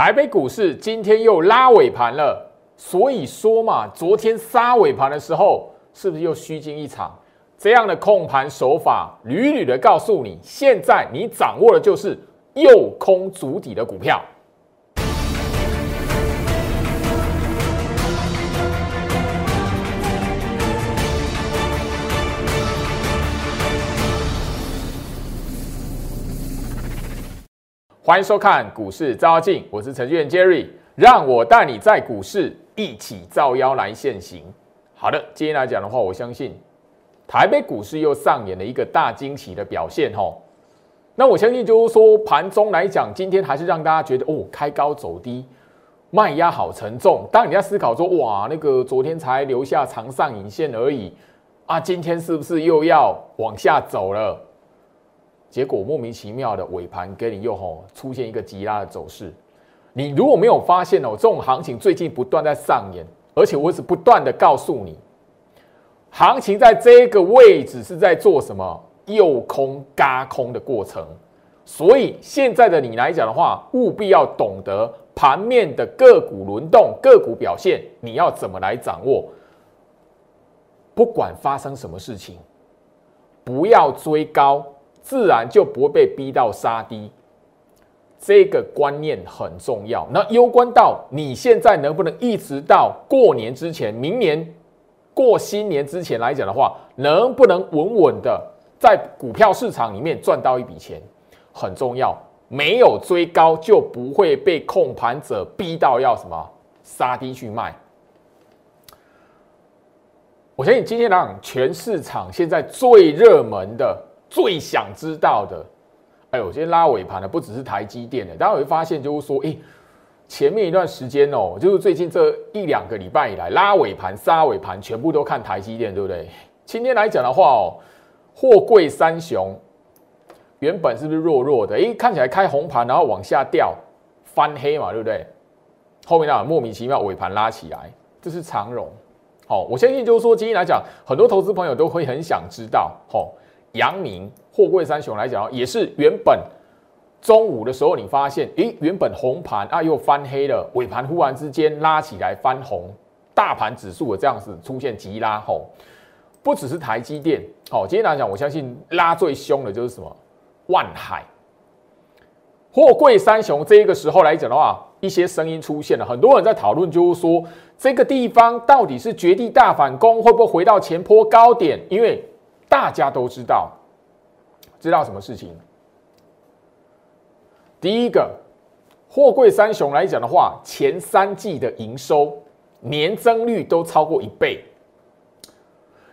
台北股市今天又拉尾盘了，所以说嘛，昨天杀尾盘的时候，是不是又虚惊一场？这样的控盘手法，屡屡的告诉你，现在你掌握的就是右空足底的股票。欢迎收看股市照妖镜，我是程序员 Jerry，让我带你在股市一起照妖来现行。好的，今天来讲的话，我相信台北股市又上演了一个大惊喜的表现哈。那我相信就是说盘中来讲，今天还是让大家觉得哦，开高走低，卖压好沉重。当你在思考说哇，那个昨天才留下长上影线而已啊，今天是不是又要往下走了？结果莫名其妙的尾盘给你又吼出现一个急拉的走势，你如果没有发现哦，这种行情最近不断在上演，而且我是不断的告诉你，行情在这个位置是在做什么诱空嘎空的过程，所以现在的你来讲的话，务必要懂得盘面的个股轮动、个股表现，你要怎么来掌握？不管发生什么事情，不要追高。自然就不会被逼到杀低，这个观念很重要。那攸关到你现在能不能一直到过年之前，明年过新年之前来讲的话，能不能稳稳的在股票市场里面赚到一笔钱，很重要。没有追高，就不会被控盘者逼到要什么杀低去卖。我相信今天来讲，全市场现在最热门的。最想知道的，哎呦，今天拉尾盘的不只是台积电的，大家会发现就是说，哎，前面一段时间哦，就是最近这一两个礼拜以来，拉尾盘、杀尾盘，全部都看台积电，对不对？今天来讲的话哦，货柜三雄原本是不是弱弱的？哎，看起来开红盘，然后往下掉，翻黑嘛，对不对？后面那莫名其妙尾盘拉起来，这是长荣。好，我相信就是说，今天来讲，很多投资朋友都会很想知道，好。阳明、货柜三雄来讲，也是原本中午的时候，你发现，诶，原本红盘啊，又翻黑了，尾盘忽然之间拉起来翻红，大盘指数的这样子出现急拉吼，不只是台积电，好，今天来讲，我相信拉最凶的就是什么？万海、货柜三雄这一个时候来讲的话，一些声音出现了，很多人在讨论，就是说这个地方到底是绝地大反攻，会不会回到前坡高点？因为大家都知道，知道什么事情？第一个，货柜三雄来讲的话，前三季的营收年增率都超过一倍，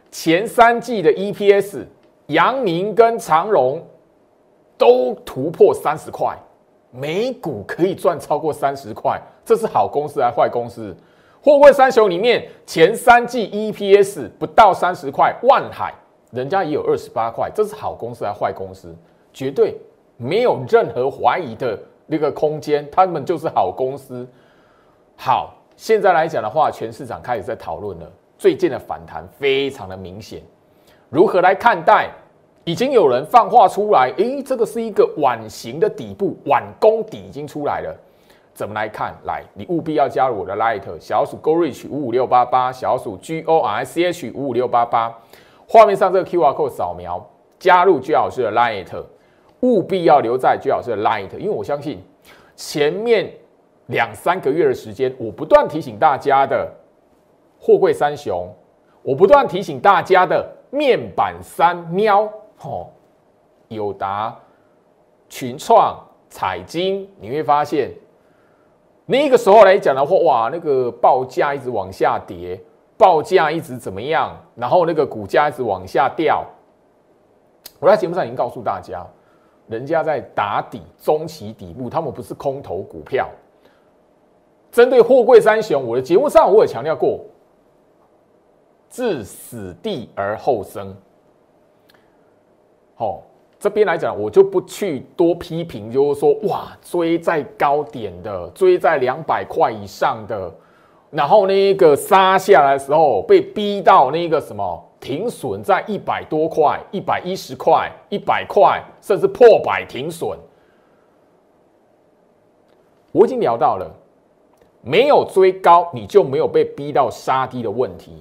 前三季的 EPS，阳明跟长荣都突破三十块，每股可以赚超过三十块，这是好公司还是坏公司？货柜三雄里面前三季 EPS 不到三十块，万海。人家也有二十八块，这是好公司还是坏公司？绝对没有任何怀疑的那个空间，他们就是好公司。好，现在来讲的话，全市场开始在讨论了，最近的反弹非常的明显，如何来看待？已经有人放话出来，诶，这个是一个碗形的底部，碗弓底已经出来了。怎么来看？来，你务必要加入我的 Light 小鼠 Gorich 五五六八八，小鼠 G O R C H 五五六八八。画面上这个 Q R code 扫描加入居老师的 Light，务必要留在居老师的 Light，因为我相信前面两三个月的时间，我不断提醒大家的货柜三雄，我不断提醒大家的面板三喵，哦，友达、群创、彩金，你会发现那个时候来讲的话，哇，那个报价一直往下跌。报价一直怎么样？然后那个股价一直往下掉。我在节目上已经告诉大家，人家在打底中期底部，他们不是空头股票。针对货柜三雄，我的节目上我也强调过，置死地而后生。好，这边来讲，我就不去多批评，就是说，哇，追在高点的，追在两百块以上的。然后那个杀下来的时候，被逼到那个什么停损在一百多块、一百一十块、一百块，甚至破百停损。我已经聊到了，没有追高，你就没有被逼到杀低的问题。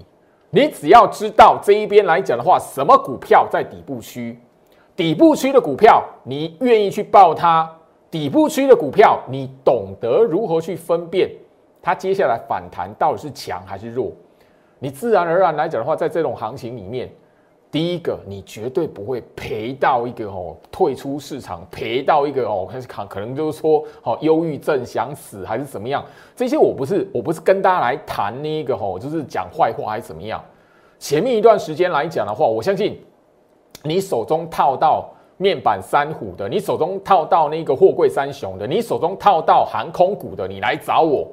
你只要知道这一边来讲的话，什么股票在底部区，底部区的股票，你愿意去报它；底部区的股票，你懂得如何去分辨它接下来反弹到底是强还是弱。你自然而然来讲的话，在这种行情里面。第一个，你绝对不会赔到一个哦，退出市场赔到一个哦，可是可可能就是说哦，忧郁症想死还是怎么样？这些我不是我不是跟大家来谈那个哦，就是讲坏话还是怎么样？前面一段时间来讲的话，我相信你手中套到面板三虎的，你手中套到那个货柜三雄的，你手中套到航空股的，你来找我。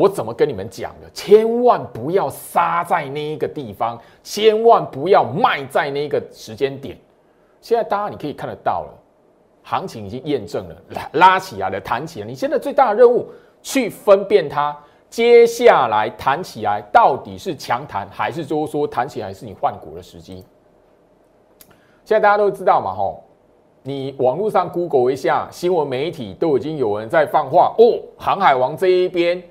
我怎么跟你们讲的？千万不要杀在那一个地方，千万不要卖在那个时间点。现在大家你可以看得到了，行情已经验证了，拉拉起来了，弹起来。你现在最大的任务去分辨它，接下来弹起来到底是强弹，还是就是说弹起来是你换股的时机？现在大家都知道嘛，吼，你网络上 Google 一下，新闻媒体都已经有人在放话哦，航海王这一边。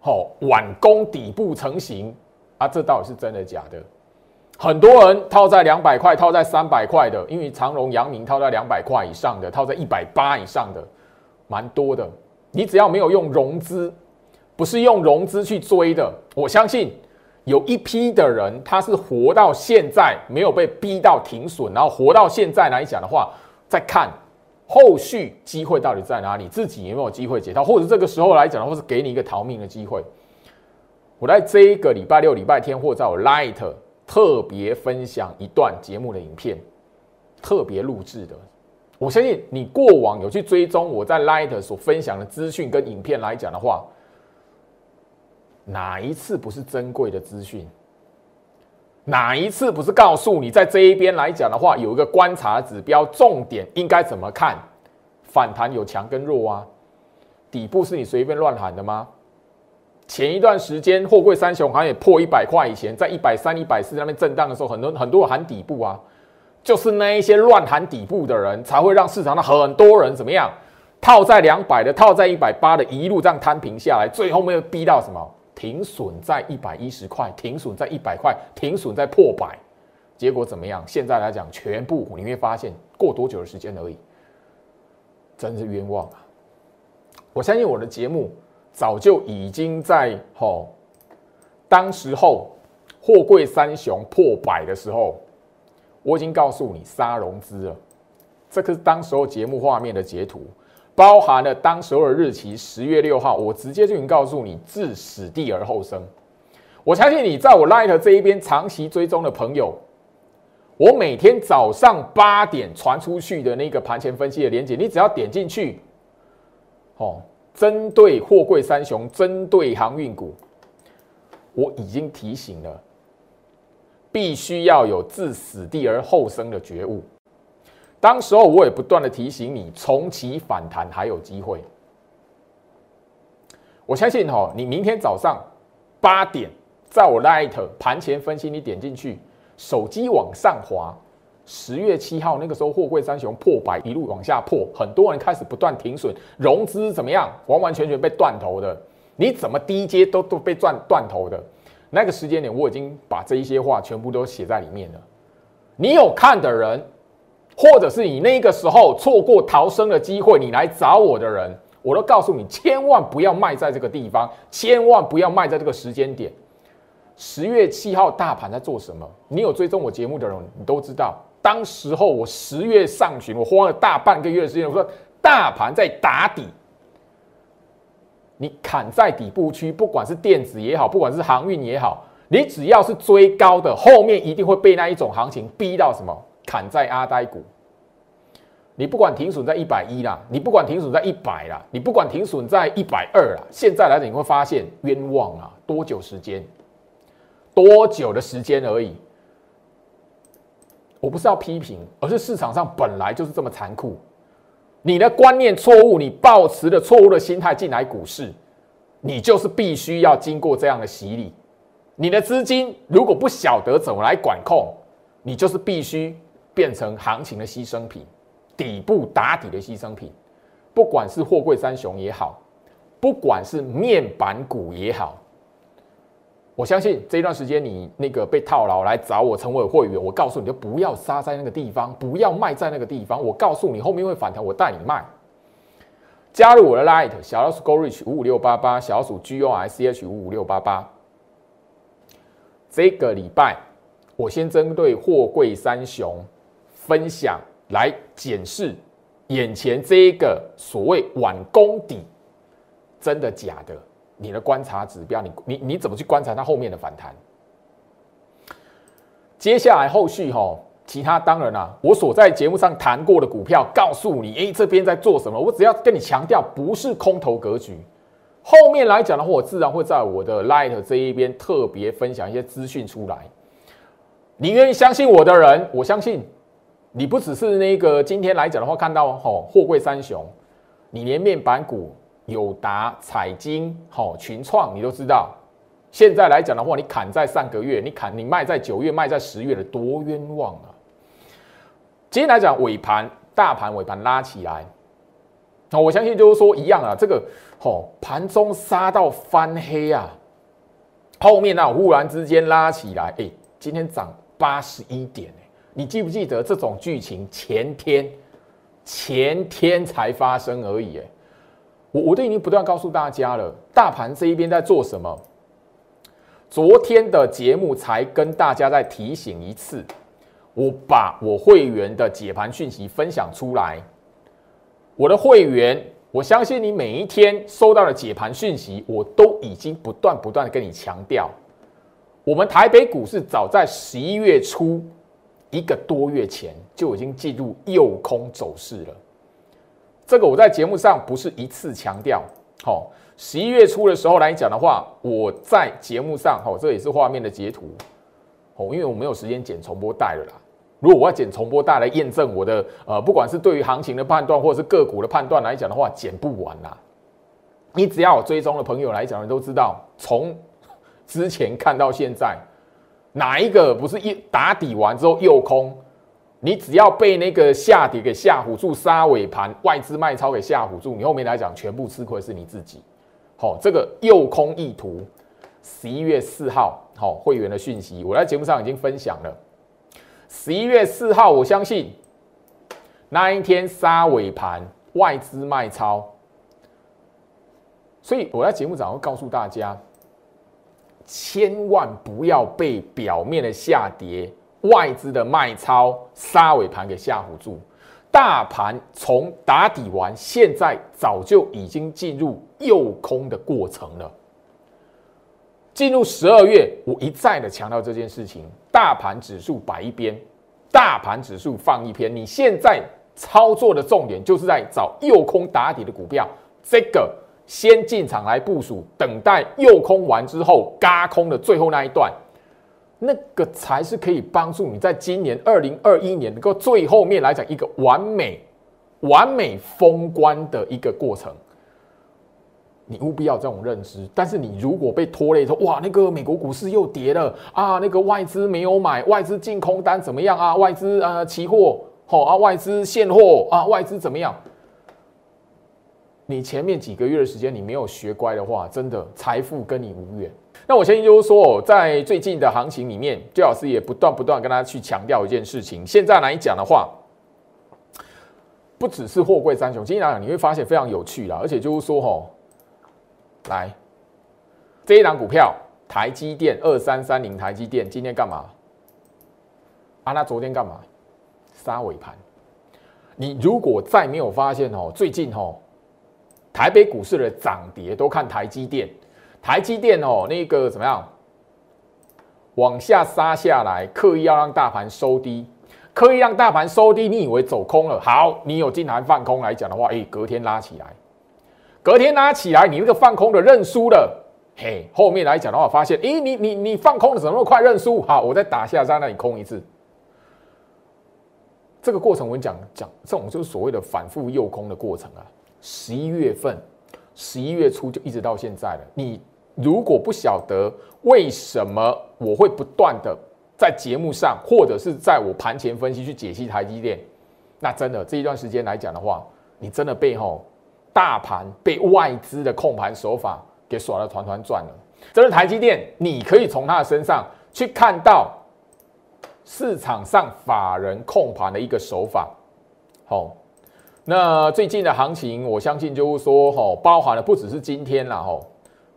好，晚攻底部成型啊，这到底是真的假的？很多人套在两百块、套在三百块的，因为长荣、阳明套在两百块以上的，套在一百八以上的，蛮多的。你只要没有用融资，不是用融资去追的，我相信有一批的人，他是活到现在没有被逼到停损，然后活到现在来讲的话，再看。后续机会到底在哪里？自己有没有机会解套？或者这个时候来讲的话，是给你一个逃命的机会。我在这一个礼拜六、礼拜天，或在我 Light 特别分享一段节目的影片，特别录制的。我相信你过往有去追踪我在 Light 所分享的资讯跟影片来讲的话，哪一次不是珍贵的资讯？哪一次不是告诉你，在这一边来讲的话，有一个观察指标，重点应该怎么看？反弹有强跟弱啊？底部是你随便乱喊的吗？前一段时间，货柜三雄好像也破一百块以前，在一百三、一百四那边震荡的时候，很多很多人喊底部啊，就是那一些乱喊底部的人，才会让市场上很多人怎么样？套在两百的，套在一百八的，一路这样摊平下来，最后没有逼到什么？停损在一百一十块，停损在一百块，停损在破百，结果怎么样？现在来讲，全部你会发现，过多久的时间而已，真是冤枉啊！我相信我的节目早就已经在吼，当时候货柜三雄破百的时候，我已经告诉你杀融资了，这个是当时候节目画面的截图。包含了当时候的日期，十月六号，我直接就已经告诉你，置死地而后生。我相信你在我 Light 这一边长期追踪的朋友，我每天早上八点传出去的那个盘前分析的连接，你只要点进去，哦，针对货柜三雄，针对航运股，我已经提醒了，必须要有置死地而后生的觉悟。当时候我也不断的提醒你，重启反弹还有机会。我相信哈，你明天早上八点，在我 Light 盘前分析，你点进去，手机往上滑，十月七号那个时候，货柜三雄破百，一路往下破，很多人开始不断停损，融资怎么样？完完全全被断头的，你怎么低阶都都被断断头的。那个时间点，我已经把这一些话全部都写在里面了。你有看的人。或者是你那个时候错过逃生的机会，你来找我的人，我都告诉你，千万不要卖在这个地方，千万不要卖在这个时间点。十月七号大盘在做什么？你有追踪我节目的人，你都知道。当时候我十月上旬，我花了大半个月的时间，我说大盘在打底，你砍在底部区，不管是电子也好，不管是航运也好，你只要是追高的，后面一定会被那一种行情逼到什么？砍在阿呆股，你不管停损在一百一啦，你不管停损在一百啦，你不管停损在一百二啦，现在来讲你会发现冤枉啊！多久时间？多久的时间而已？我不是要批评，而是市场上本来就是这么残酷。你的观念错误，你抱持的错误的心态进来股市，你就是必须要经过这样的洗礼。你的资金如果不晓得怎么来管控，你就是必须。变成行情的牺牲品，底部打底的牺牲品，不管是货柜三雄也好，不管是面板股也好，我相信这一段时间你那个被套牢来找我成为会员，我告诉你就不要杀在那个地方，不要卖在那个地方。我告诉你后面会反弹，我带你卖。加入我的 Light 小老鼠 Go Reach 五五六八八，小老鼠 G O I C H 五五六八八。这个礼拜我先针对货柜三雄分享来检视眼前这一个所谓晚攻底，真的假的？你的观察指标，你你你怎么去观察它后面的反弹？接下来后续哈。其他当然啦，我所在节目上谈过的股票，告诉你，哎，这边在做什么？我只要跟你强调，不是空头格局。后面来讲的话，我自然会在我的 Light 这一边特别分享一些资讯出来。你愿意相信我的人，我相信你不只是那个今天来讲的话，看到吼货柜三雄，你连面板股友达、彩晶、吼群创，你都知道。现在来讲的话，你砍在上个月，你砍你卖在九月，卖在十月的，多冤枉啊！今天来讲尾盘，大盘尾盘拉起来，那我相信就是说一样啊，这个吼盘中杀到翻黑啊，后面那忽然之间拉起来，哎，今天涨八十一点哎，你记不记得这种剧情前天前天才发生而已哎，我我都已经不断告诉大家了，大盘这一边在做什么，昨天的节目才跟大家再提醒一次。我把我会员的解盘讯息分享出来，我的会员，我相信你每一天收到的解盘讯息，我都已经不断不断的跟你强调，我们台北股市早在十一月初一个多月前就已经进入右空走势了。这个我在节目上不是一次强调，好，十一月初的时候来讲的话，我在节目上，好，这也是画面的截图，哦，因为我没有时间剪重播带了啦。如果我要剪重播带来验证我的呃，不管是对于行情的判断，或者是个股的判断来讲的话，剪不完啦。你只要有追踪的朋友来讲，你都知道，从之前看到现在，哪一个不是一打底完之后又空？你只要被那个下跌给吓唬住，杀尾盘外资卖超给吓唬住，你后面来讲全部吃亏是你自己。好，这个诱空意图，十一月四号，好会员的讯息，我在节目上已经分享了。十一月四号，我相信那一天杀尾盘，外资卖超，所以我在节目上会告诉大家，千万不要被表面的下跌、外资的卖超、杀尾盘给吓唬住。大盘从打底完，现在早就已经进入诱空的过程了。进入十二月，我一再的强调这件事情。大盘指数摆一边，大盘指数放一边。你现在操作的重点就是在找右空打底的股票，这个先进场来部署，等待右空完之后，嘎空的最后那一段，那个才是可以帮助你在今年二零二一年能够最后面来讲一个完美、完美封关的一个过程。你务必要这种认知，但是你如果被拖累说哇，那个美国股市又跌了啊，那个外资没有买，外资净空单怎么样啊？外资呃期货好啊，外资现货啊，外资怎么样？你前面几个月的时间你没有学乖的话，真的财富跟你无缘。那我相信就是说，在最近的行情里面，最老师也不断不断跟大家去强调一件事情。现在来讲的话，不只是货柜三雄，今天来讲你会发现非常有趣啦，而且就是说哈。来，这一档股票，台积电二三三零，台积电今天干嘛？啊，那昨天干嘛？杀尾盘。你如果再没有发现哦，最近哦，台北股市的涨跌都看台积电，台积电哦，那个怎么样？往下杀下来，刻意要让大盘收低，刻意让大盘收低，你以为走空了？好，你有进来放空来讲的话，哎，隔天拉起来。隔天拉起来，你那个放空的认输了，嘿，后面来讲的话，发现，咦，你你你放空的怎么那么快认输？好，我再打下再让你空一次。这个过程我跟你讲讲，这种就是所谓的反复诱空的过程啊。十一月份，十一月初就一直到现在了。你如果不晓得为什么我会不断的在节目上，或者是在我盘前分析去解析台积电，那真的这一段时间来讲的话，你真的被吼。大盘被外资的控盘手法给耍得团团转了。这是台积电，你可以从他的身上去看到市场上法人控盘的一个手法。好，那最近的行情，我相信就是说，吼，包含了不只是今天了，吼，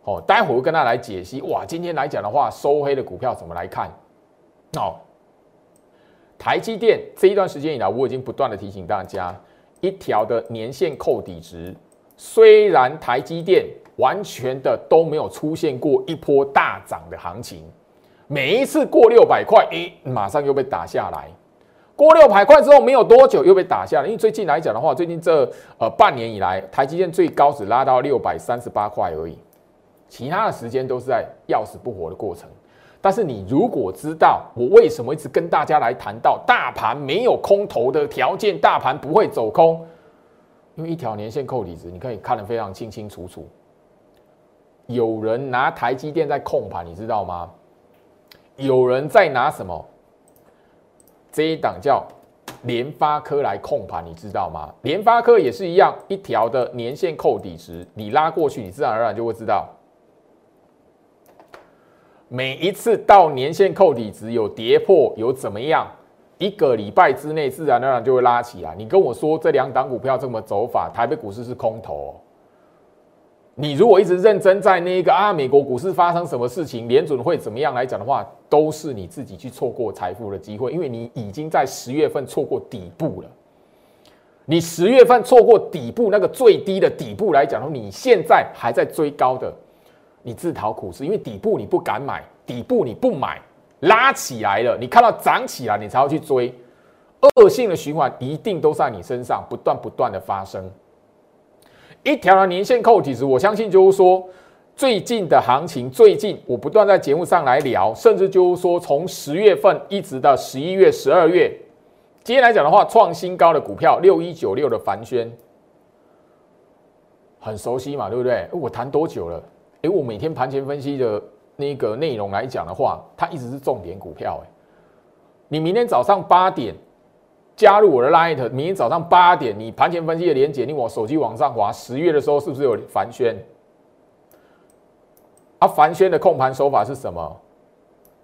好，待会跟大家来解析。哇，今天来讲的话，收黑的股票怎么来看？哦，台积电这一段时间以来，我已经不断的提醒大家，一条的年线扣底值，虽然台积电完全的都没有出现过一波大涨的行情，每一次过六百块，诶，马上又被打下来。过六百块之后没有多久又被打下来，因为最近来讲的话，最近这呃半年以来，台积电最高只拉到六百三十八块而已，其他的时间都是在要死不活的过程。但是你如果知道我为什么一直跟大家来谈到大盘没有空头的条件，大盘不会走空，因为一条年线扣底值，你可以看得非常清清楚楚。有人拿台积电在控盘，你知道吗？有人在拿什么？这一档叫联发科来控盘，你知道吗？联发科也是一样，一条的年线扣底值，你拉过去，你自然而然就会知道。每一次到年线扣底值有跌破有怎么样，一个礼拜之内自然而然就会拉起来。你跟我说这两档股票这么走法，台北股市是空头。你如果一直认真在那个啊，美国股市发生什么事情，联准会怎么样来讲的话，都是你自己去错过财富的机会，因为你已经在十月份错过底部了。你十月份错过底部那个最低的底部来讲，你现在还在追高的。你自讨苦吃，因为底部你不敢买，底部你不买，拉起来了，你看到涨起来，你才要去追，恶性的循环一定都在你身上不断不断的发生。一条的年线扣底值，我相信就是说，最近的行情，最近我不断在节目上来聊，甚至就是说，从十月份一直到十一月、十二月，今天来讲的话，创新高的股票六一九六的凡轩，很熟悉嘛，对不对？我谈多久了？哎，我每天盘前分析的那个内容来讲的话，它一直是重点股票。哎，你明天早上八点加入我的 Light，明天早上八点你盘前分析的连接，你往手机往上滑，十月的时候是不是有凡轩？啊，凡轩的控盘手法是什么？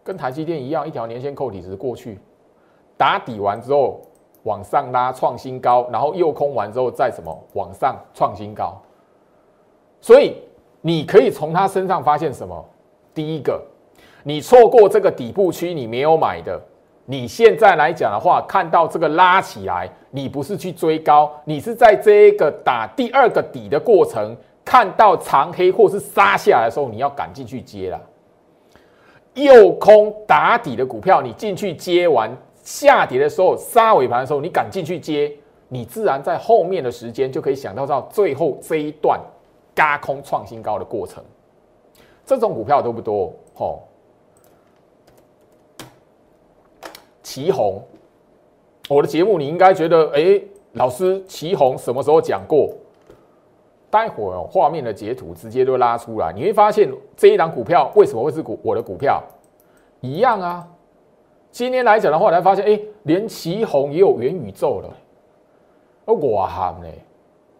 跟台积电一样，一条年线扣底值过去，打底完之后往上拉创新高，然后又空完之后再什么往上创新高，所以。你可以从他身上发现什么？第一个，你错过这个底部区，你没有买的，你现在来讲的话，看到这个拉起来，你不是去追高，你是在这个打第二个底的过程，看到长黑或是杀下来的时候，你要赶进去接了。右空打底的股票，你进去接完下跌的时候，杀尾盘的时候，你赶进去接，你自然在后面的时间就可以想到到最后这一段。加空创新高的过程，这种股票多不多？吼，旗红，我的节目你应该觉得，哎，老师，旗红什么时候讲过？待会儿画面的截图直接都拉出来，你会发现这一档股票为什么会是股我的股票？一样啊，今天来讲的话，才发现，哎，连旗红也有元宇宙了，我喊呢。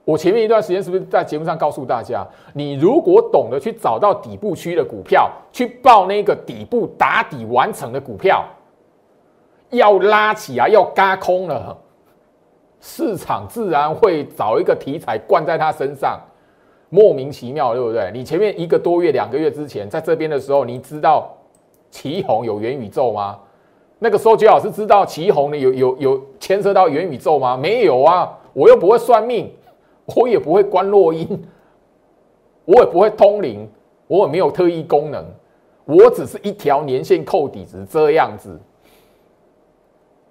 我前面一段时间是不是在节目上告诉大家，你如果懂得去找到底部区的股票，去报那个底部打底完成的股票，要拉起来要嘎空了，市场自然会找一个题材灌在他身上，莫名其妙，对不对？你前面一个多月、两个月之前在这边的时候，你知道旗红有元宇宙吗？那个时候，最好是知道旗红呢有有有牵涉到元宇宙吗？没有啊，我又不会算命。我也不会关落音，我也不会通灵，我也没有特异功能，我只是一条年线扣底值这样子，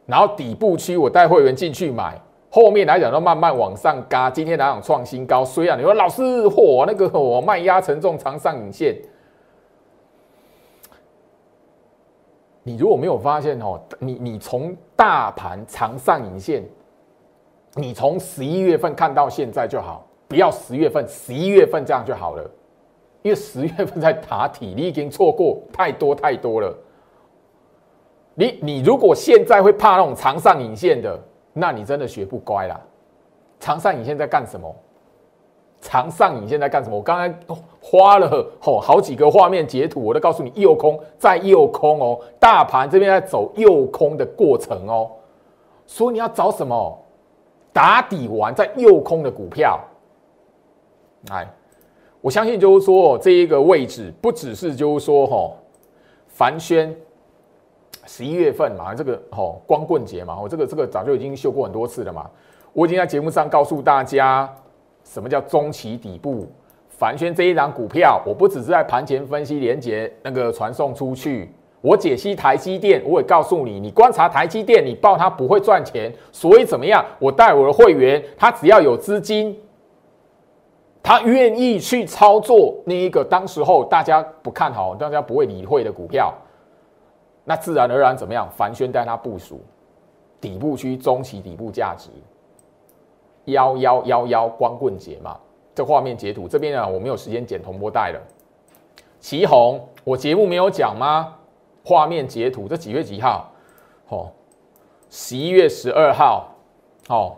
然后底部区我带会员进去买，后面来讲都慢慢往上嘎。今天来讲创新高，虽然你说老师嚯那个我卖压沉重长上影线，你如果没有发现哦，你你从大盘长上影线。你从十一月份看到现在就好，不要十月份、十一月份这样就好了，因为十月份在打体，你已经错过太多太多了。你你如果现在会怕那种长上影线的，那你真的学不乖啦。长上影线在干什么？长上影线在干什么？我刚才花了吼好几个画面截图，我都告诉你右空在右空哦，大盘这边在走右空的过程哦，所以你要找什么打底完在右空的股票？哎，我相信就是说这一个位置不只是就是说吼凡轩十一月份嘛，这个吼光棍节嘛，我这个这个早就已经秀过很多次了嘛，我已经在节目上告诉大家。什么叫中期底部？凡轩这一张股票，我不只是在盘前分析连接那个传送出去，我解析台积电，我也告诉你，你观察台积电，你报它不会赚钱，所以怎么样？我带我的会员，他只要有资金，他愿意去操作那一个当时候大家不看好、大家不会理会的股票，那自然而然怎么样？凡轩带他部署底部区、中期底部价值。幺幺幺幺光棍节嘛，这画面截图这边呢，我没有时间剪同波带了。旗红，我节目没有讲吗？画面截图，这几月几号？哦，十一月十二号。哦，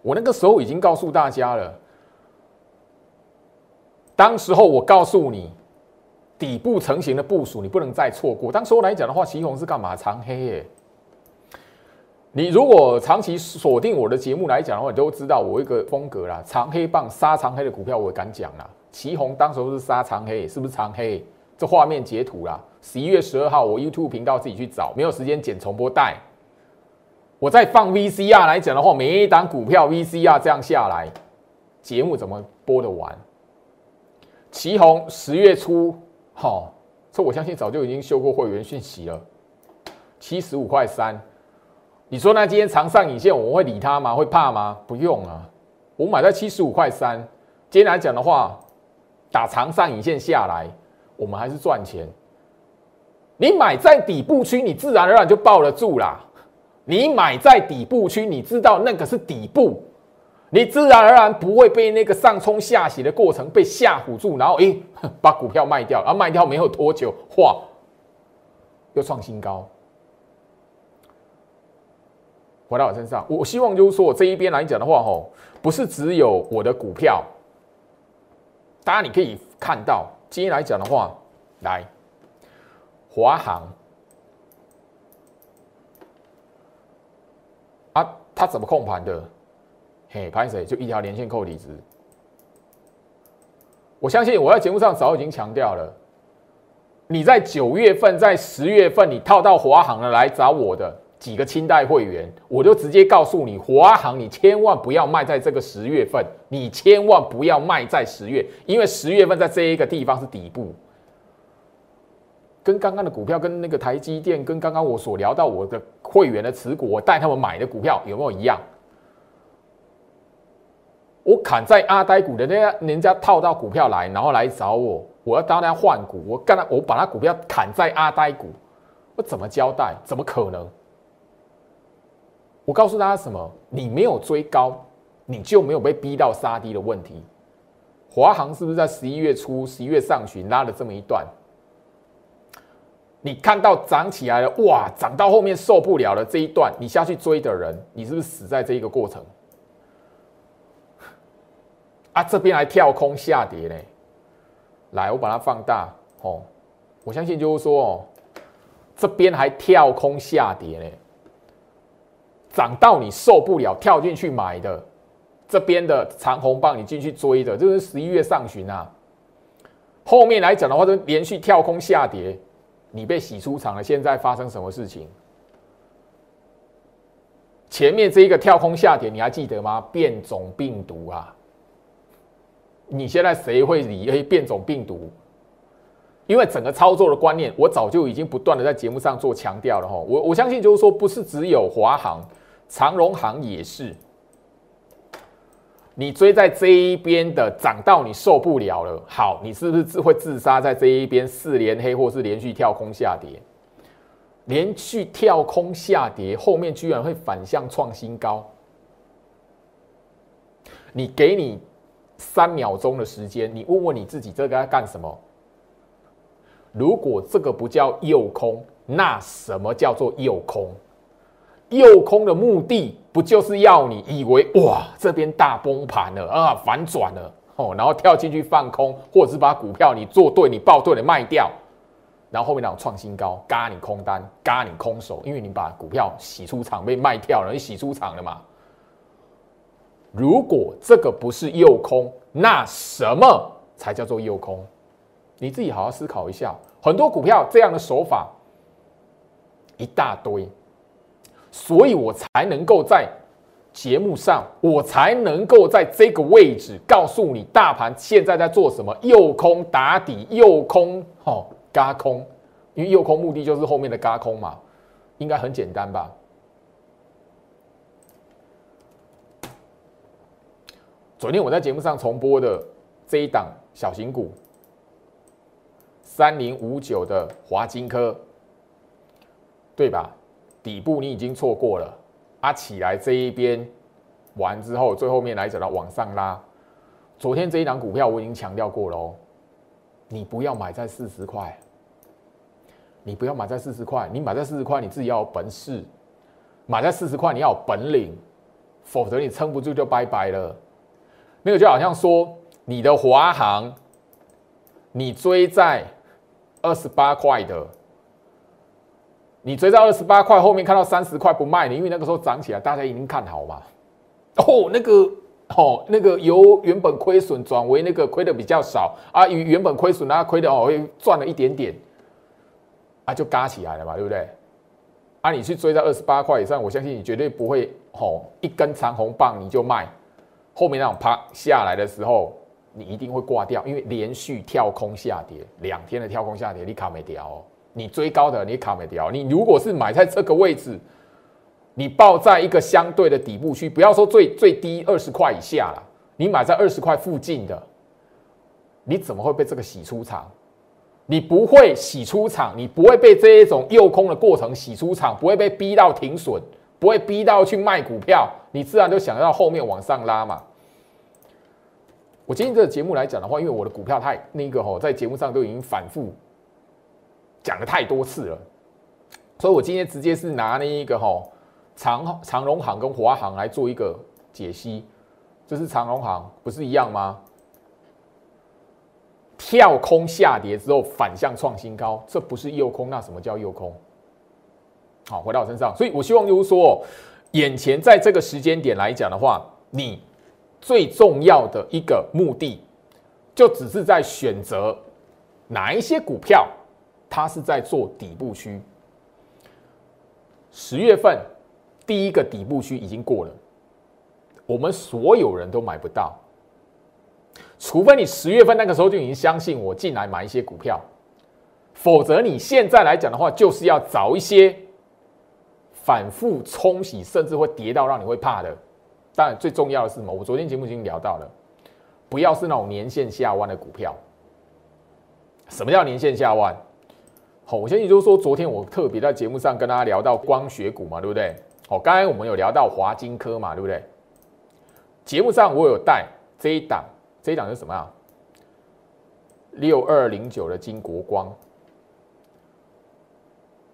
我那个时候已经告诉大家了。当时候我告诉你，底部成型的部署，你不能再错过。当时候来讲的话，旗红是干嘛？长黑耶。你如果长期锁定我的节目来讲的话，你都知道我一个风格啦。长黑棒杀长黑的股票，我也敢讲啦。旗红当时是杀长黑，是不是长黑？这画面截图啦。十一月十二号，我 YouTube 频道自己去找，没有时间剪重播带。我在放 VCR 来讲的话，每一档股票 VCR 这样下来，节目怎么播得完？旗红十月初，好，这我相信早就已经修过会员讯息了，七十五块三。你说那今天长上影线，我会理他吗？会怕吗？不用啊，我买在七十五块三。今天来讲的话，打长上影线下来，我们还是赚钱。你买在底部区，你自然而然就抱得住啦。你买在底部区，你知道那个是底部，你自然而然不会被那个上冲下洗的过程被吓唬住，然后诶，把股票卖掉，然后卖掉没有多久，哇，又创新高。回到我身上，我希望就是说我这一边来讲的话，吼，不是只有我的股票。大家你可以看到，今天来讲的话，来华航啊，它怎么控盘的？嘿，盘谁就一条连线扣底值。我相信我在节目上早已经强调了，你在九月份、在十月份，你套到华航的来找我的。几个清代会员，我就直接告诉你，华航你千万不要卖在这个十月份，你千万不要卖在十月，因为十月份在这一个地方是底部，跟刚刚的股票，跟那个台积电，跟刚刚我所聊到我的会员的持股，我带他们买的股票有没有一样？我砍在阿呆股的那家，人家套到股票来，然后来找我，我要当他换股，我干他，我把他股票砍在阿呆股，我怎么交代？怎么可能？我告诉大家什么？你没有追高，你就没有被逼到杀低的问题。华航是不是在十一月初、十一月上旬拉了这么一段？你看到涨起来了，哇，涨到后面受不了了这一段，你下去追的人，你是不是死在这一个过程？啊，这边还跳空下跌呢。来，我把它放大哦。我相信就是说哦，这边还跳空下跌呢。涨到你受不了，跳进去买的，这边的长红棒你进去追的，这是十一月上旬啊。后面来讲的话，就连续跳空下跌，你被洗出场了。现在发生什么事情？前面这一个跳空下跌，你还记得吗？变种病毒啊！你现在谁会理会变种病毒？因为整个操作的观念，我早就已经不断的在节目上做强调了哈。我我相信就是说，不是只有华航。长荣航也是，你追在这一边的涨到你受不了了，好，你是不是自会自杀在这一边四连黑，或是连续跳空下跌？连续跳空下跌，后面居然会反向创新高？你给你三秒钟的时间，你问问你自己，这个要干什么？如果这个不叫诱空，那什么叫做诱空？诱空的目的不就是要你以为哇这边大崩盘了啊反转了哦，然后跳进去放空，或者是把股票你做对，你报对了卖掉，然后后面那种创新高，嘎你空单，嘎你空手，因为你把股票洗出场被卖掉了，你洗出场了嘛。如果这个不是诱空，那什么才叫做诱空？你自己好好思考一下。很多股票这样的手法一大堆，所以我才能够在节目上，我才能够在这个位置告诉你，大盘现在在做什么？诱空打底，诱空哦，嘎空，因为诱空目的就是后面的嘎空嘛，应该很简单吧？昨天我在节目上重播的这一档小型股。三零五九的华金科，对吧？底部你已经错过了，啊，起来这一边完之后，最后面来讲到往上拉。昨天这一档股票我已经强调过了，哦，你不要买在四十块，你不要买在四十块，你买在四十块你自己要有本事，买在四十块你要有本领，否则你撑不住就拜拜了。那个就好像说你的华航，你追在。二十八块的，你追到二十八块，后面看到三十块不卖你，因为那个时候涨起来，大家已经看好嘛。哦，那个哦，那个由原本亏损转为那个亏的比较少啊，与原本亏损那亏的哦会赚了一点点，啊就嘎起来了嘛，对不对？啊，你去追到二十八块以上，我相信你绝对不会吼一根长红棒你就卖，后面那种啪下来的时候。你一定会挂掉，因为连续跳空下跌两天的跳空下跌，你卡没掉哦。你追高的你卡没掉，你如果是买在这个位置，你报在一个相对的底部区，不要说最最低二十块以下了，你买在二十块附近的，你怎么会被这个洗出场？你不会洗出场，你不会被这一种诱空的过程洗出场，不会被逼到停损，不会逼到去卖股票，你自然就想要后面往上拉嘛。我今天这个节目来讲的话，因为我的股票太那个吼，在节目上都已经反复讲了太多次了，所以我今天直接是拿那一个吼长长荣行跟华航来做一个解析。这是长荣行不是一样吗？跳空下跌之后反向创新高，这不是诱空，那什么叫诱空？好，回到我身上，所以我希望就是说，眼前在这个时间点来讲的话，你。最重要的一个目的，就只是在选择哪一些股票，它是在做底部区。十月份第一个底部区已经过了，我们所有人都买不到，除非你十月份那个时候就已经相信我进来买一些股票，否则你现在来讲的话，就是要找一些反复冲洗，甚至会跌到让你会怕的。当然，最重要的是什么？我昨天节目已经聊到了，不要是那种年线下弯的股票。什么叫年线下弯？好，我相信就是说，昨天我特别在节目上跟大家聊到光学股嘛，对不对？好，刚才我们有聊到华金科嘛，对不对？节目上我有带这一档，这一档是什么啊？六二零九的金国光，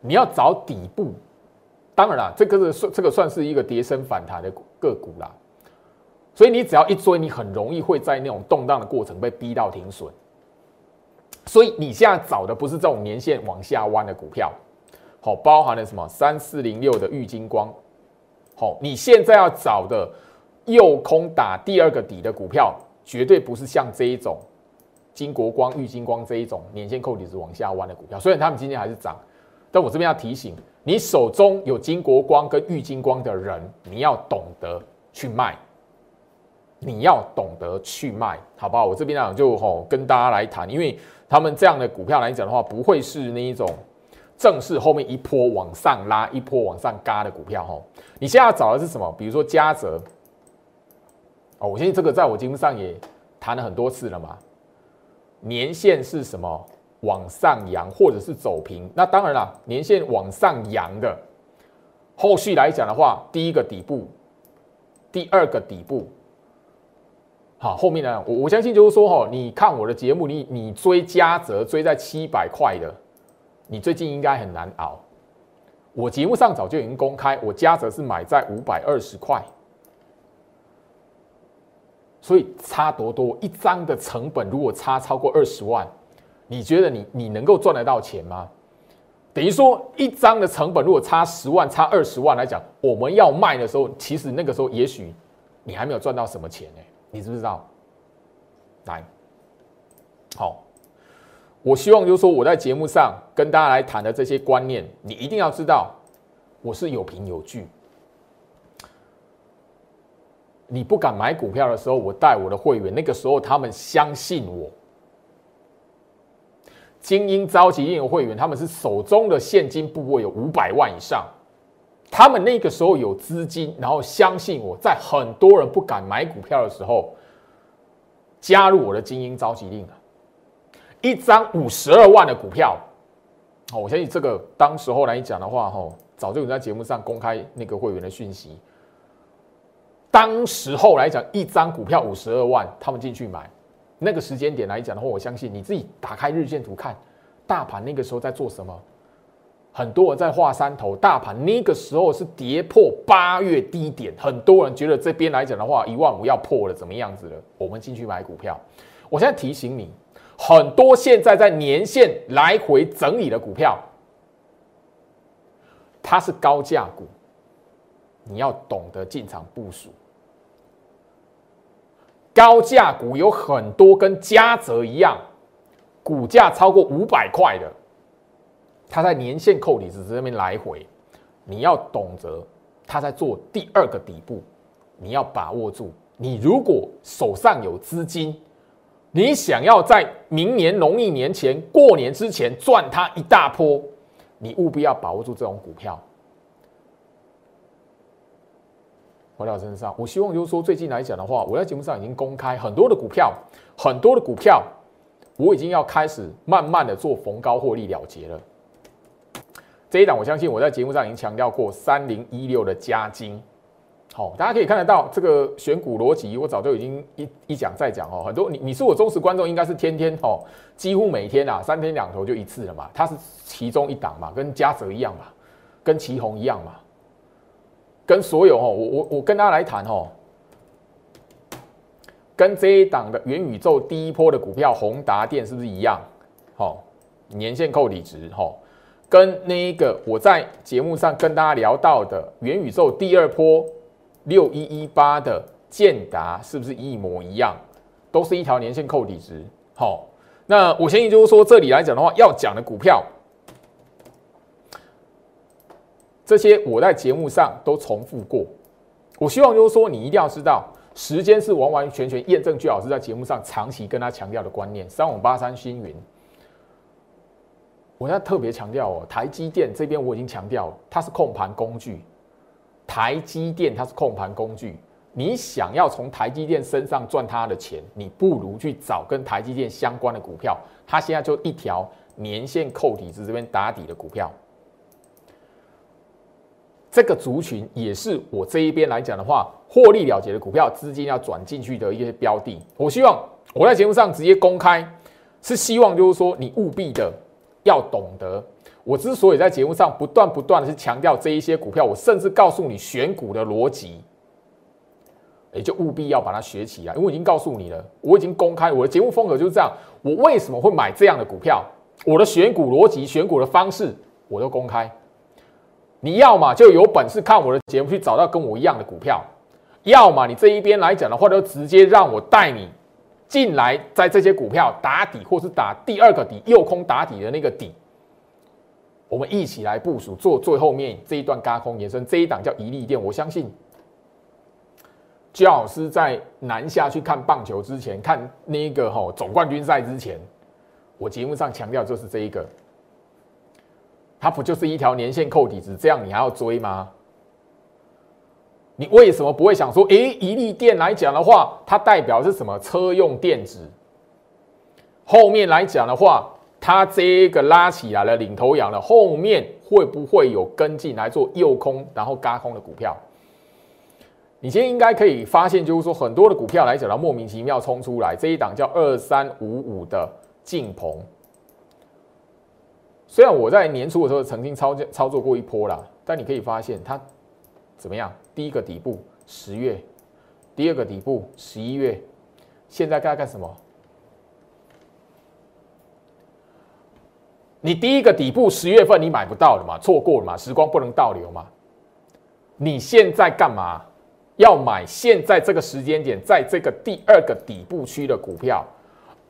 你要找底部。当然了，这个是算这个算是一个跌升反弹的个股啦，所以你只要一追，你很容易会在那种动荡的过程被逼到停损。所以你现在找的不是这种年线往下弯的股票，好，包含了什么三四零六的玉金光，好，你现在要找的右空打第二个底的股票，绝对不是像这一种金国光、玉金光这一种年线扣底是往下弯的股票。虽然他们今天还是涨，但我这边要提醒。你手中有金国光跟玉金光的人，你要懂得去卖，你要懂得去卖，好不好？我这边呢就吼跟大家来谈，因为他们这样的股票来讲的话，不会是那一种正式后面一波往上拉、一波往上嘎的股票吼。你现在要找的是什么？比如说嘉泽，哦，我相信这个在我节目上也谈了很多次了嘛。年限是什么？往上扬或者是走平，那当然了，年线往上扬的，后续来讲的话，第一个底部，第二个底部，好，后面呢，我我相信就是说，哈，你看我的节目，你你追嘉泽追在七百块的，你最近应该很难熬。我节目上早就已经公开，我嘉泽是买在五百二十块，所以差多多一张的成本，如果差超过二十万，你觉得你你能够赚得到钱吗？等于说一张的成本如果差十万、差二十万来讲，我们要卖的时候，其实那个时候也许你还没有赚到什么钱呢？你知不知道？来，好，我希望就是说我在节目上跟大家来谈的这些观念，你一定要知道，我是有凭有据。你不敢买股票的时候，我带我的会员，那个时候他们相信我。精英召集业会员，他们是手中的现金部位有五百万以上，他们那个时候有资金，然后相信我在很多人不敢买股票的时候，加入我的精英召集令啊，一张五十二万的股票，好，我相信这个当时候来讲的话，哈，早就有在节目上公开那个会员的讯息。当时候来讲，一张股票五十二万，他们进去买，那个时间点来讲的话，我相信你自己打开日线图看，大盘那个时候在做什么？很多人在画山头，大盘那个时候是跌破八月低点，很多人觉得这边来讲的话，一万五要破了，怎么样子了？我们进去买股票。我现在提醒你，很多现在在年线来回整理的股票，它是高价股。你要懂得进场部署，高价股有很多跟嘉泽一样，股价超过五百块的，它在年线扣底值这边来回，你要懂得它在做第二个底部，你要把握住。你如果手上有资金，你想要在明年农历年前过年之前赚它一大波，你务必要把握住这种股票。回到身上，我希望就是说，最近来讲的话，我在节目上已经公开很多的股票，很多的股票，我已经要开始慢慢的做逢高获利了结了。这一档，我相信我在节目上已经强调过，三零一六的加金，好，大家可以看得到这个选股逻辑，我早就已经一一讲再讲哦。很多你你是我忠实观众，应该是天天哦，几乎每天啊，三天两头就一次了嘛。它是其中一档嘛，跟嘉泽一样嘛，跟旗宏一样嘛。跟所有哦，我我我跟大家来谈哦，跟这一档的元宇宙第一波的股票宏达电是不是一样？好，年限扣底值哈，跟那一个我在节目上跟大家聊到的元宇宙第二波六一一八的建达是不是一模一样？都是一条年限扣底值。好，那我相信就是说这里来讲的话，要讲的股票。这些我在节目上都重复过，我希望就是说，你一定要知道，时间是完完全全验证居老师在节目上长期跟他强调的观念。三五八三星云，我要特别强调哦，台积电这边我已经强调，它是控盘工具。台积电它是控盘工具，你想要从台积电身上赚它的钱，你不如去找跟台积电相关的股票。它现在就一条年线扣底子这边打底的股票。这个族群也是我这一边来讲的话，获利了结的股票，资金要转进去的一些标的。我希望我在节目上直接公开，是希望就是说你务必的要懂得。我之所以在节目上不断不断的去强调这一些股票，我甚至告诉你选股的逻辑，也就务必要把它学起来。因为我已经告诉你了，我已经公开我的节目风格就是这样。我为什么会买这样的股票？我的选股逻辑、选股的方式，我都公开。你要么就有本事看我的节目去找到跟我一样的股票，要么你这一边来讲的话，就直接让我带你进来，在这些股票打底，或是打第二个底，右空打底的那个底，我们一起来部署做最后面这一段高空延伸。这一档叫一利电，我相信焦老师在南下去看棒球之前，看那个哈总冠军赛之前，我节目上强调就是这一个。它不就是一条年线扣底值？这样你还要追吗？你为什么不会想说，诶，一利电来讲的话，它代表是什么？车用电子。后面来讲的话，它这个拉起来了，领头羊了，后面会不会有跟进来做右空，然后嘎空的股票？你今天应该可以发现，就是说很多的股票来讲，它莫名其妙冲出来。这一档叫二三五五的晋鹏。虽然我在年初的时候曾经操操作过一波啦，但你可以发现它怎么样？第一个底部十月，第二个底部十一月，现在该干什么？你第一个底部十月份你买不到了嘛？错过了嘛？时光不能倒流嘛？你现在干嘛？要买现在这个时间点，在这个第二个底部区的股票，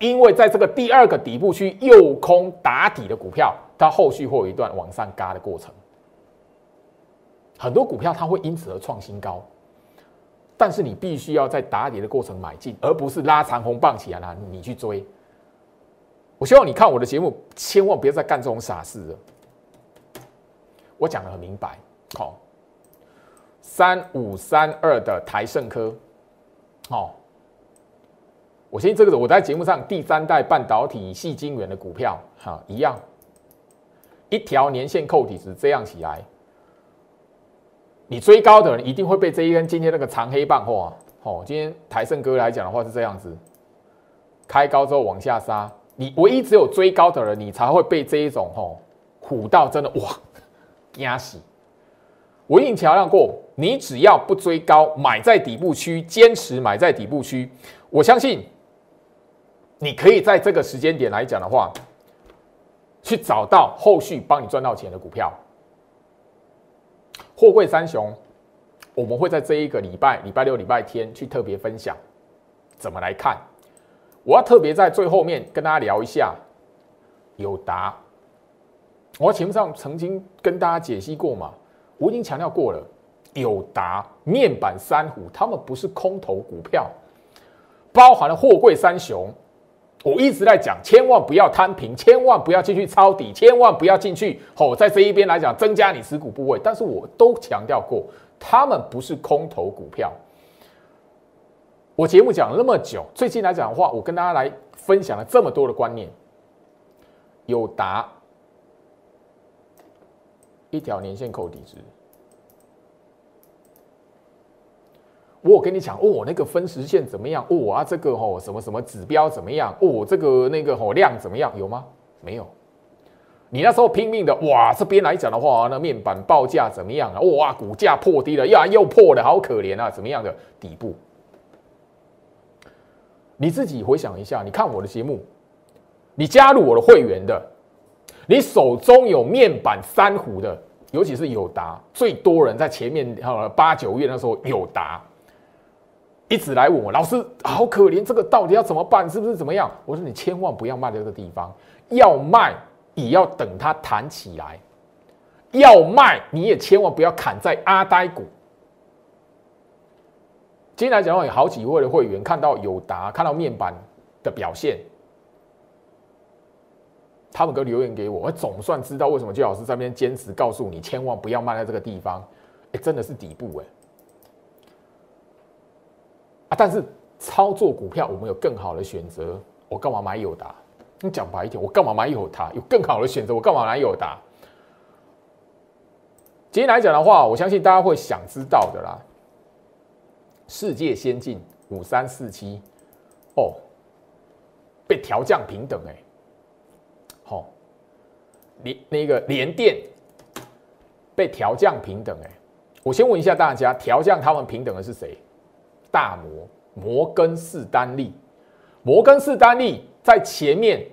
因为在这个第二个底部区右空打底的股票，它后续会有一段往上嘎的过程。很多股票它会因此而创新高，但是你必须要在打底的过程买进，而不是拉长红棒起来了你去追。我希望你看我的节目，千万不要再干这种傻事了。我讲的很明白，好，三五三二的台盛科，好，我相信这个我在节目上第三代半导体细晶圆的股票，哈，一样，一条年线扣底值这样起来，你追高的人一定会被这一根今天那个长黑棒嚯，哦，今天台盛哥来讲的话是这样子，开高之后往下杀。你唯一只有追高的人，你才会被这一种吼虎到真的哇压死。我已经强调过，你只要不追高，买在底部区，坚持买在底部区，我相信你可以在这个时间点来讲的话，去找到后续帮你赚到钱的股票。货柜三雄，我们会在这一个礼拜、礼拜六、礼拜天去特别分享怎么来看。我要特别在最后面跟大家聊一下友达。我节目上曾经跟大家解析过嘛，我已经强调过了，友达面板三虎，他们不是空头股票，包含了货柜三雄。我一直在讲，千万不要摊平，千万不要进去抄底，千万不要进去哦，在这一边来讲增加你持股部位。但是我都强调过，他们不是空头股票。我节目讲了那么久，最近来讲的话，我跟大家来分享了这么多的观念。有达一条年线扣底值，我跟你讲哦，那个分时线怎么样？哦啊，这个哦什么什么指标怎么样？哦，这个那个哦量怎么样？有吗？没有。你那时候拼命的哇，这边来讲的话，那面板报价怎么样啊？哇，股价破低了呀，又破了，好可怜啊！怎么样的底部？你自己回想一下，你看我的节目，你加入我的会员的，你手中有面板三虎的，尤其是友达，最多人在前面呃八九月那时候友达，一直来问我老师，好可怜，这个到底要怎么办？是不是怎么样？我说你千万不要卖这个地方，要卖也要等它弹起来，要卖你也千万不要砍在阿呆股。今天来讲，有好几位的会员看到友达，看到面板的表现，他们都留言给我，我总算知道为什么姜老师这边坚持告诉你，千万不要卖在这个地方。哎，真的是底部哎！啊，但是操作股票我们有更好的选择，我干嘛买友达？你讲白一点，我干嘛买友达？有更好的选择，我干嘛买友达？今天来讲的话，我相信大家会想知道的啦。世界先进五三四七，哦，被调降平等哎，好，连那个联电被调降平等哎，我先问一下大家，调降他们平等的是谁？大摩摩根士丹利，摩根士丹利在前面，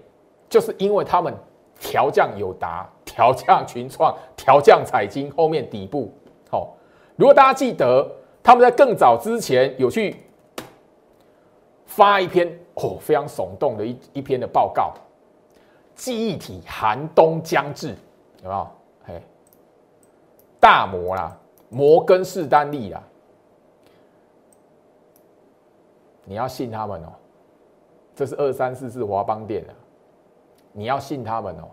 就是因为他们调降友达、调降群创、调降彩金，后面底部好，如果大家记得。他们在更早之前有去发一篇哦非常耸动的一一篇的报告，记忆体寒冬将至，有没有？嘿，大摩啦，摩根士丹利啦，你要信他们哦，这是二三四四华邦店的，你要信他们哦，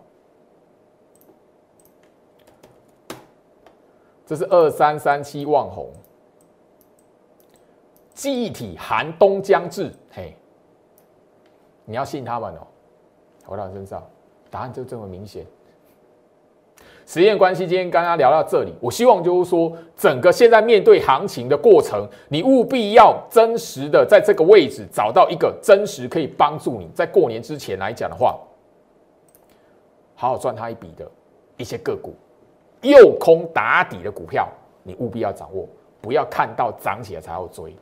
这是二三三七万红。记忆体寒冬将至，嘿，你要信他们哦。回到身上，答案就这么明显。实验关系，今天跟大家聊到这里，我希望就是说，整个现在面对行情的过程，你务必要真实的在这个位置找到一个真实可以帮助你在过年之前来讲的话，好好赚他一笔的一些个股，诱空打底的股票，你务必要掌握，不要看到涨起来才要追。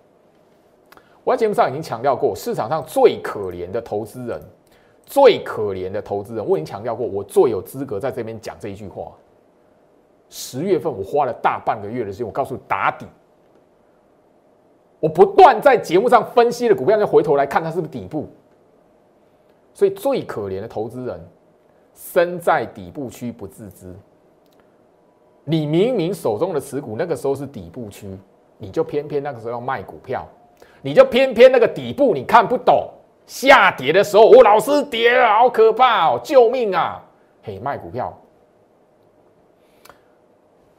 我在节目上已经强调过，市场上最可怜的投资人，最可怜的投资人，我已经强调过，我最有资格在这边讲这一句话。十月份我花了大半个月的时间，我告诉你打底。我不断在节目上分析的股票，再回头来看它是不是底部。所以最可怜的投资人，身在底部区不自知。你明明手中的持股那个时候是底部区，你就偏偏那个时候要卖股票，你就偏偏那个底部你看不懂，下跌的时候，我老师跌了，好可怕哦，救命啊！嘿，卖股票。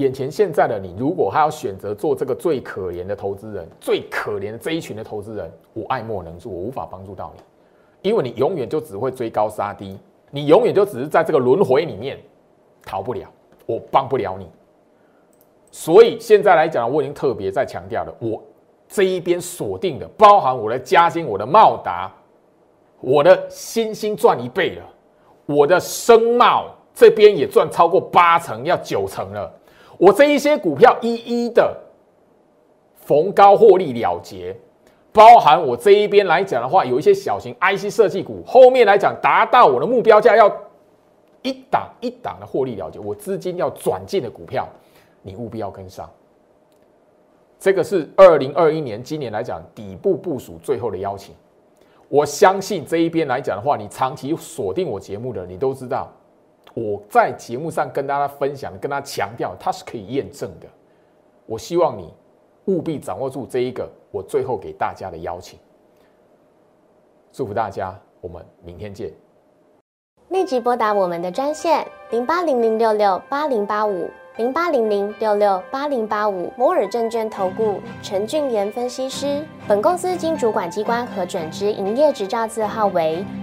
眼前现在的你，如果还要选择做这个最可怜的投资人，最可怜的这一群的投资人，我爱莫能助，我无法帮助到你。因为你永远就只会追高杀低，你永远就只是在这个轮回里面逃不了，我帮不了你。所以现在来讲，我已经特别在强调了，我这一边锁定的，包含我的嘉兴、我的茂达、我的新兴赚一倍了，我的深茂这边也赚超过八成，要九成了。我这一些股票一一的逢高获利了结。包含我这一边来讲的话，有一些小型 IC 设计股，后面来讲达到我的目标价，要一档一档的获利了结，我资金要转进的股票，你务必要跟上。这个是二零二一年今年来讲底部部署最后的邀请。我相信这一边来讲的话，你长期锁定我节目的，你都知道我在节目上跟大家分享、跟他强调，它是可以验证的。我希望你务必掌握住这一个。我最后给大家的邀请，祝福大家，我们明天见。立即拨打我们的专线零八零零六六八零八五零八零零六六八零八五摩尔证券投顾陈俊言分析师。本公司经主管机关核准之营业执照字号为